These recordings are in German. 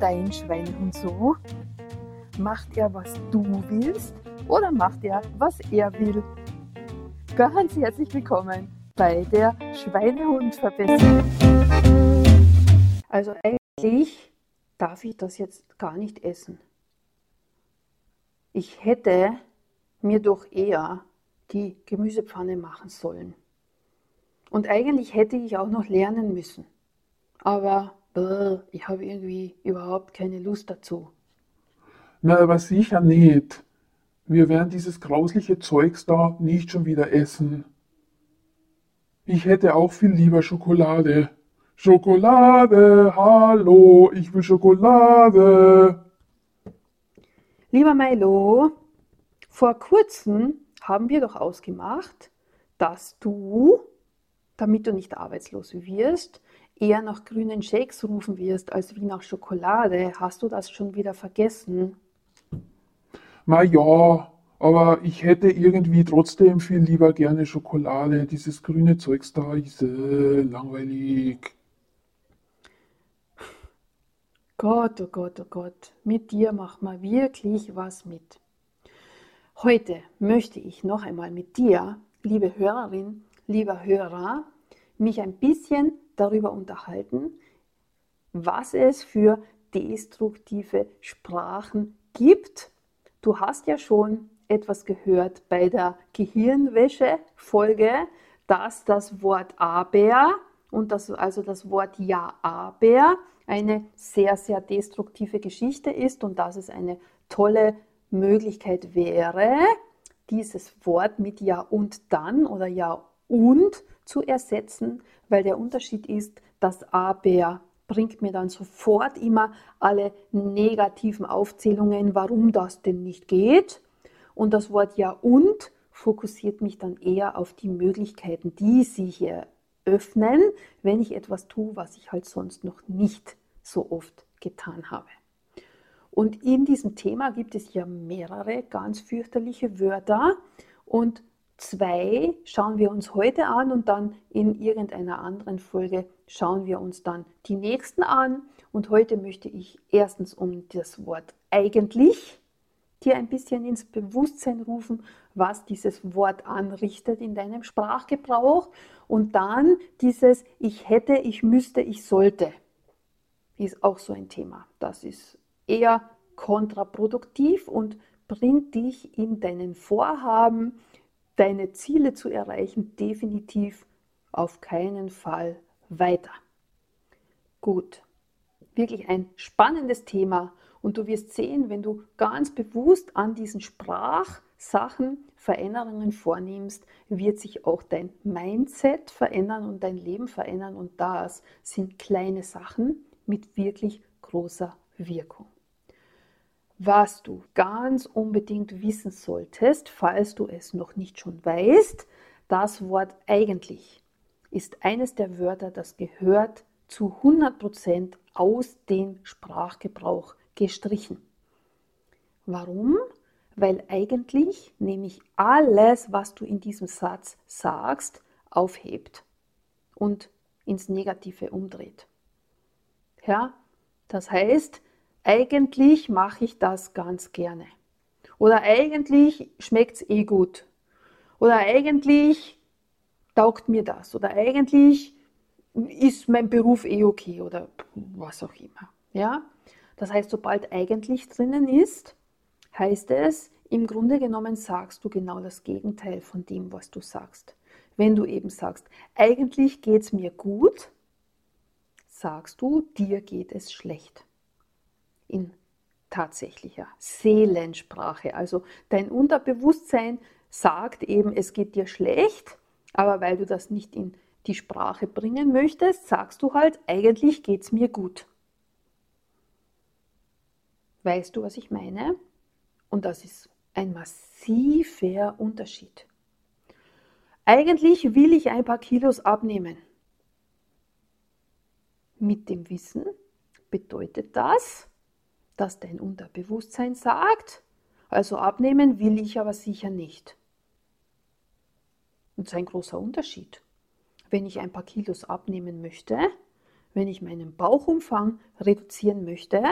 dein Schweinehund so? Macht er, was du willst oder macht er, was er will? Ganz herzlich willkommen bei der Schweinehund-Verbesserung. Also eigentlich darf ich das jetzt gar nicht essen. Ich hätte mir doch eher die Gemüsepfanne machen sollen. Und eigentlich hätte ich auch noch lernen müssen. Aber ich habe irgendwie überhaupt keine Lust dazu. Na, aber sicher nicht. Wir werden dieses grausliche Zeugs da nicht schon wieder essen. Ich hätte auch viel lieber Schokolade. Schokolade, hallo, ich will Schokolade. Lieber Milo, vor kurzem haben wir doch ausgemacht, dass du, damit du nicht arbeitslos wirst, eher nach grünen Shakes rufen wirst, als wie nach Schokolade. Hast du das schon wieder vergessen? Na ja, aber ich hätte irgendwie trotzdem viel lieber gerne Schokolade. Dieses grüne Zeugs da ist äh, langweilig. Gott, oh Gott, oh Gott, mit dir macht man wirklich was mit. Heute möchte ich noch einmal mit dir, liebe Hörerin, lieber Hörer, mich ein bisschen darüber unterhalten, was es für destruktive Sprachen gibt. Du hast ja schon etwas gehört bei der Gehirnwäsche-Folge, dass das Wort aber und das, also das Wort ja aber eine sehr, sehr destruktive Geschichte ist und dass es eine tolle Möglichkeit wäre, dieses Wort mit ja und dann oder ja und zu ersetzen, weil der Unterschied ist, dass aber bringt mir dann sofort immer alle negativen Aufzählungen, warum das denn nicht geht. Und das Wort ja und fokussiert mich dann eher auf die Möglichkeiten, die sich hier öffnen, wenn ich etwas tue, was ich halt sonst noch nicht so oft getan habe. Und in diesem Thema gibt es ja mehrere ganz fürchterliche Wörter und Zwei schauen wir uns heute an und dann in irgendeiner anderen Folge schauen wir uns dann die nächsten an. Und heute möchte ich erstens um das Wort eigentlich dir ein bisschen ins Bewusstsein rufen, was dieses Wort anrichtet in deinem Sprachgebrauch. Und dann dieses ich hätte, ich müsste, ich sollte ist auch so ein Thema. Das ist eher kontraproduktiv und bringt dich in deinen Vorhaben, deine Ziele zu erreichen, definitiv auf keinen Fall weiter. Gut, wirklich ein spannendes Thema. Und du wirst sehen, wenn du ganz bewusst an diesen Sprachsachen Veränderungen vornimmst, wird sich auch dein Mindset verändern und dein Leben verändern. Und das sind kleine Sachen mit wirklich großer Wirkung was du ganz unbedingt wissen solltest, falls du es noch nicht schon weißt, das Wort eigentlich ist eines der Wörter, das gehört zu 100% aus dem Sprachgebrauch gestrichen. Warum? Weil eigentlich nämlich alles, was du in diesem Satz sagst, aufhebt und ins Negative umdreht. Ja, das heißt, eigentlich mache ich das ganz gerne. Oder eigentlich schmeckt es eh gut. Oder eigentlich taugt mir das. Oder eigentlich ist mein Beruf eh okay oder was auch immer. Ja? Das heißt, sobald eigentlich drinnen ist, heißt es, im Grunde genommen sagst du genau das Gegenteil von dem, was du sagst. Wenn du eben sagst, eigentlich geht es mir gut, sagst du, dir geht es schlecht in tatsächlicher Seelensprache. Also dein Unterbewusstsein sagt eben, es geht dir schlecht, aber weil du das nicht in die Sprache bringen möchtest, sagst du halt, eigentlich geht es mir gut. Weißt du, was ich meine? Und das ist ein massiver Unterschied. Eigentlich will ich ein paar Kilos abnehmen. Mit dem Wissen bedeutet das, dass dein Unterbewusstsein sagt, also abnehmen will ich aber sicher nicht. Und das ist ein großer Unterschied. Wenn ich ein paar Kilos abnehmen möchte, wenn ich meinen Bauchumfang reduzieren möchte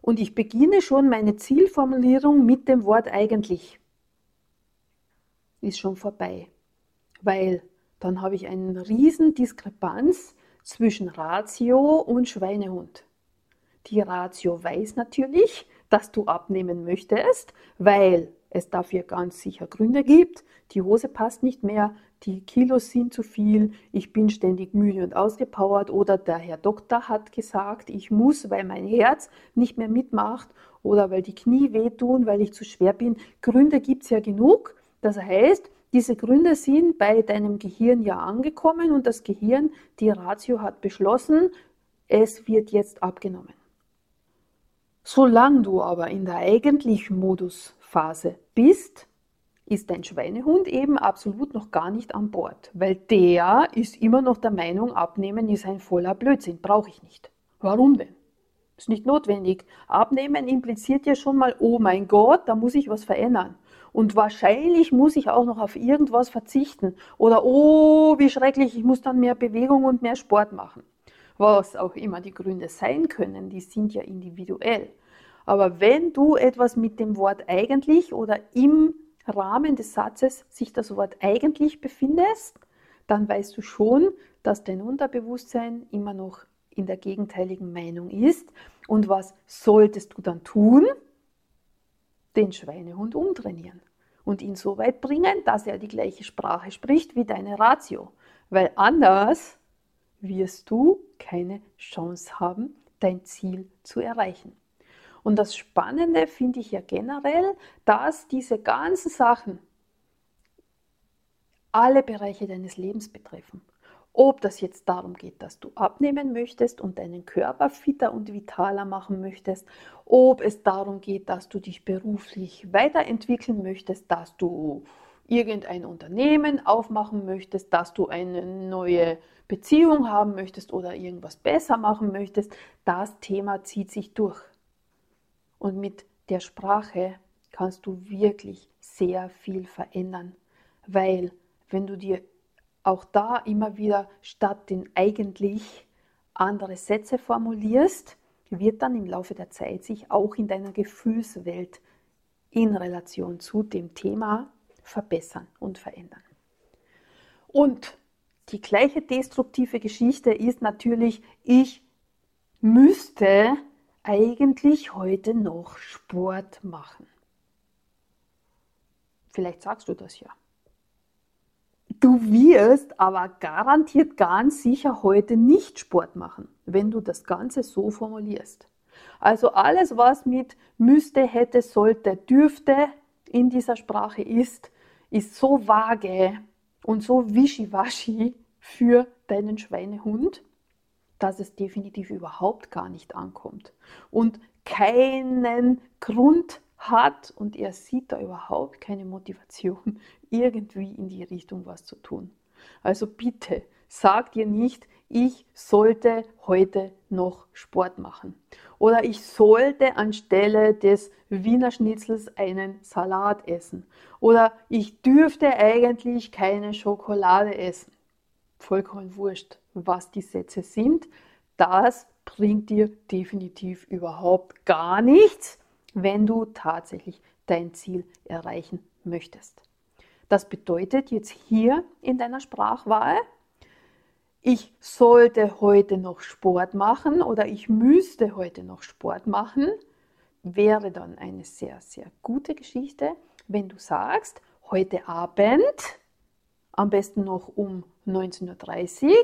und ich beginne schon meine Zielformulierung mit dem Wort eigentlich, ist schon vorbei, weil dann habe ich eine riesen Diskrepanz zwischen Ratio und Schweinehund. Die Ratio weiß natürlich, dass du abnehmen möchtest, weil es dafür ganz sicher Gründe gibt. Die Hose passt nicht mehr, die Kilos sind zu viel, ich bin ständig müde und ausgepowert oder der Herr Doktor hat gesagt, ich muss, weil mein Herz nicht mehr mitmacht oder weil die Knie wehtun, weil ich zu schwer bin. Gründe gibt es ja genug. Das heißt, diese Gründe sind bei deinem Gehirn ja angekommen und das Gehirn, die Ratio hat beschlossen, es wird jetzt abgenommen. Solange du aber in der eigentlichen Modusphase bist, ist dein Schweinehund eben absolut noch gar nicht an Bord, weil der ist immer noch der Meinung, abnehmen ist ein voller Blödsinn, brauche ich nicht. Warum denn? Ist nicht notwendig. Abnehmen impliziert ja schon mal, oh mein Gott, da muss ich was verändern. Und wahrscheinlich muss ich auch noch auf irgendwas verzichten. Oder, oh, wie schrecklich, ich muss dann mehr Bewegung und mehr Sport machen. Was auch immer die Gründe sein können, die sind ja individuell. Aber wenn du etwas mit dem Wort eigentlich oder im Rahmen des Satzes sich das Wort eigentlich befindest, dann weißt du schon, dass dein Unterbewusstsein immer noch in der gegenteiligen Meinung ist. Und was solltest du dann tun? Den Schweinehund umtrainieren und ihn so weit bringen, dass er die gleiche Sprache spricht wie deine Ratio. Weil anders wirst du keine Chance haben, dein Ziel zu erreichen. Und das Spannende finde ich ja generell, dass diese ganzen Sachen alle Bereiche deines Lebens betreffen. Ob das jetzt darum geht, dass du abnehmen möchtest und deinen Körper fitter und vitaler machen möchtest, ob es darum geht, dass du dich beruflich weiterentwickeln möchtest, dass du irgendein Unternehmen aufmachen möchtest, dass du eine neue Beziehung haben möchtest oder irgendwas besser machen möchtest, das Thema zieht sich durch. Und mit der Sprache kannst du wirklich sehr viel verändern, weil wenn du dir auch da immer wieder statt den eigentlich andere Sätze formulierst, wird dann im Laufe der Zeit sich auch in deiner Gefühlswelt in Relation zu dem Thema verbessern und verändern. Und die gleiche destruktive Geschichte ist natürlich, ich müsste eigentlich heute noch Sport machen? Vielleicht sagst du das ja. Du wirst aber garantiert ganz sicher heute nicht Sport machen, wenn du das Ganze so formulierst. Also alles, was mit müsste, hätte, sollte, dürfte in dieser Sprache ist, ist so vage und so wischiwaschi für deinen Schweinehund, dass es definitiv überhaupt gar nicht ankommt und keinen Grund hat und er sieht da überhaupt keine Motivation, irgendwie in die Richtung was zu tun. Also bitte, sag dir nicht, ich sollte heute noch Sport machen. Oder ich sollte anstelle des Wiener Schnitzels einen Salat essen. Oder ich dürfte eigentlich keine Schokolade essen. Vollkommen wurscht was die Sätze sind, das bringt dir definitiv überhaupt gar nichts, wenn du tatsächlich dein Ziel erreichen möchtest. Das bedeutet jetzt hier in deiner Sprachwahl, ich sollte heute noch Sport machen oder ich müsste heute noch Sport machen, wäre dann eine sehr, sehr gute Geschichte, wenn du sagst, heute Abend, am besten noch um 19.30 Uhr,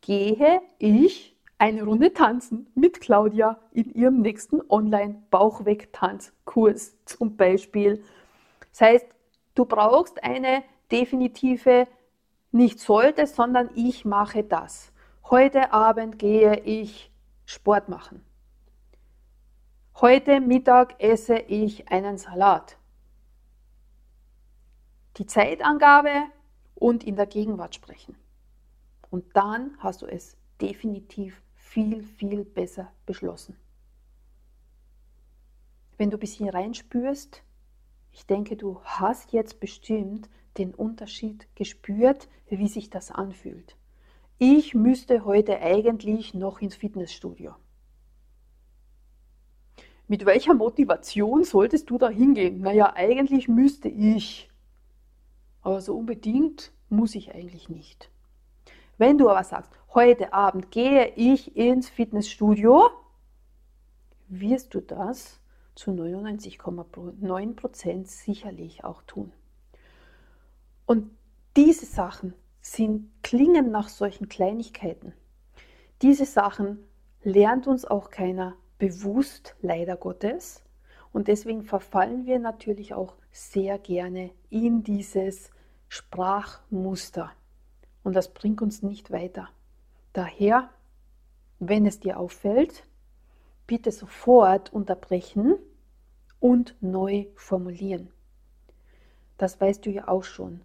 gehe ich eine Runde tanzen mit Claudia in ihrem nächsten Online-Bauchweg-Tanzkurs zum Beispiel. Das heißt, du brauchst eine definitive nicht sollte, sondern ich mache das. Heute Abend gehe ich Sport machen. Heute Mittag esse ich einen Salat. Die Zeitangabe und in der Gegenwart sprechen. Und dann hast du es definitiv viel, viel besser beschlossen. Wenn du ein bisschen reinspürst, ich denke, du hast jetzt bestimmt den Unterschied gespürt, wie sich das anfühlt. ich müsste heute eigentlich noch ins Fitnessstudio. Mit welcher Motivation solltest du da hingehen? Naja, eigentlich müsste ich. Aber so unbedingt muss ich eigentlich nicht. Wenn du aber sagst, heute Abend gehe ich ins Fitnessstudio, wirst du das zu 99,9% sicherlich auch tun. Und diese Sachen sind, klingen nach solchen Kleinigkeiten. Diese Sachen lernt uns auch keiner bewusst, leider Gottes. Und deswegen verfallen wir natürlich auch sehr gerne in dieses Sprachmuster. Und das bringt uns nicht weiter. Daher, wenn es dir auffällt, bitte sofort unterbrechen und neu formulieren. Das weißt du ja auch schon.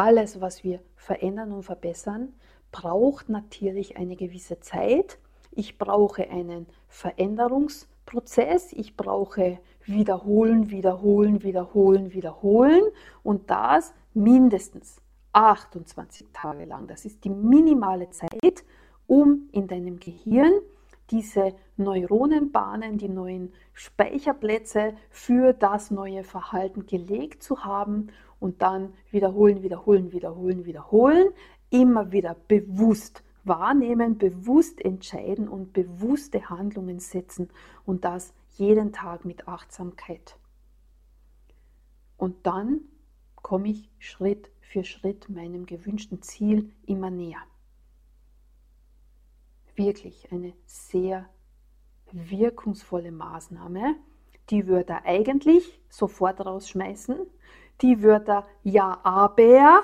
Alles, was wir verändern und verbessern, braucht natürlich eine gewisse Zeit. Ich brauche einen Veränderungsprozess, ich brauche wiederholen, wiederholen, wiederholen, wiederholen. Und das mindestens 28 Tage lang. Das ist die minimale Zeit, um in deinem Gehirn diese Neuronenbahnen, die neuen Speicherplätze für das neue Verhalten gelegt zu haben und dann wiederholen, wiederholen, wiederholen, wiederholen, immer wieder bewusst wahrnehmen, bewusst entscheiden und bewusste Handlungen setzen und das jeden Tag mit Achtsamkeit. Und dann komme ich Schritt für Schritt meinem gewünschten Ziel immer näher. Wirklich eine sehr wirkungsvolle Maßnahme. Die Wörter eigentlich sofort rausschmeißen. Die Wörter ja, aber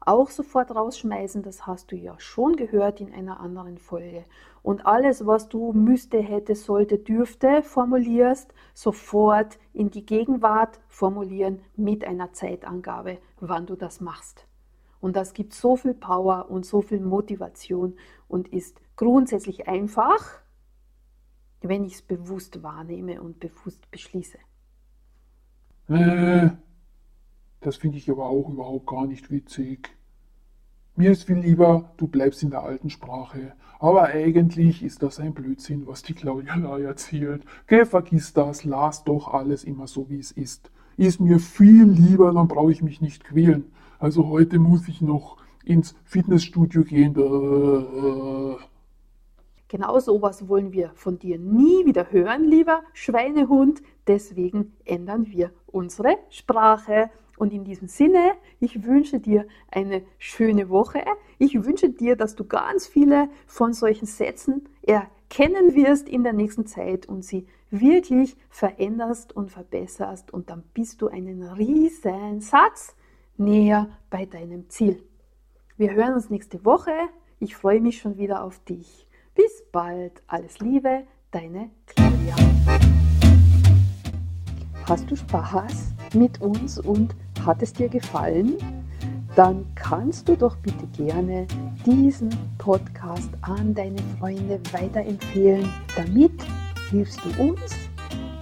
auch sofort rausschmeißen, das hast du ja schon gehört in einer anderen Folge. Und alles, was du müsste, hätte, sollte, dürfte formulierst, sofort in die Gegenwart formulieren mit einer Zeitangabe, wann du das machst. Und das gibt so viel Power und so viel Motivation und ist grundsätzlich einfach, wenn ich es bewusst wahrnehme und bewusst beschließe. Äh, das finde ich aber auch überhaupt gar nicht witzig. Mir ist viel lieber, du bleibst in der alten Sprache. Aber eigentlich ist das ein Blödsinn, was die Claudia Lai erzählt. Geh, vergiss das, lass doch alles immer so, wie es ist. Ist mir viel lieber, dann brauche ich mich nicht quälen. Also heute muss ich noch ins Fitnessstudio gehen. Äh, Genau sowas wollen wir von dir nie wieder hören, lieber Schweinehund. Deswegen ändern wir unsere Sprache. Und in diesem Sinne, ich wünsche dir eine schöne Woche. Ich wünsche dir, dass du ganz viele von solchen Sätzen erkennen wirst in der nächsten Zeit und sie wirklich veränderst und verbesserst. Und dann bist du einen riesen Satz näher bei deinem Ziel. Wir hören uns nächste Woche. Ich freue mich schon wieder auf dich. Bis bald. Alles Liebe, deine Claudia. Hast du Spaß mit uns und hat es dir gefallen? Dann kannst du doch bitte gerne diesen Podcast an deine Freunde weiterempfehlen. Damit hilfst du uns,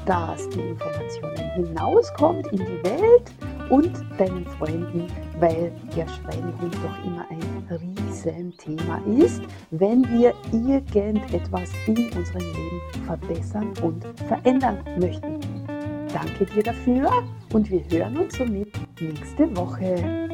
dass die Informationen hinauskommt in die Welt und deinen Freunden, weil der Schweinehund doch immer ein Riesenthema ist, wenn wir irgendetwas in unserem Leben verbessern und verändern möchten. Danke dir dafür und wir hören uns somit nächste Woche.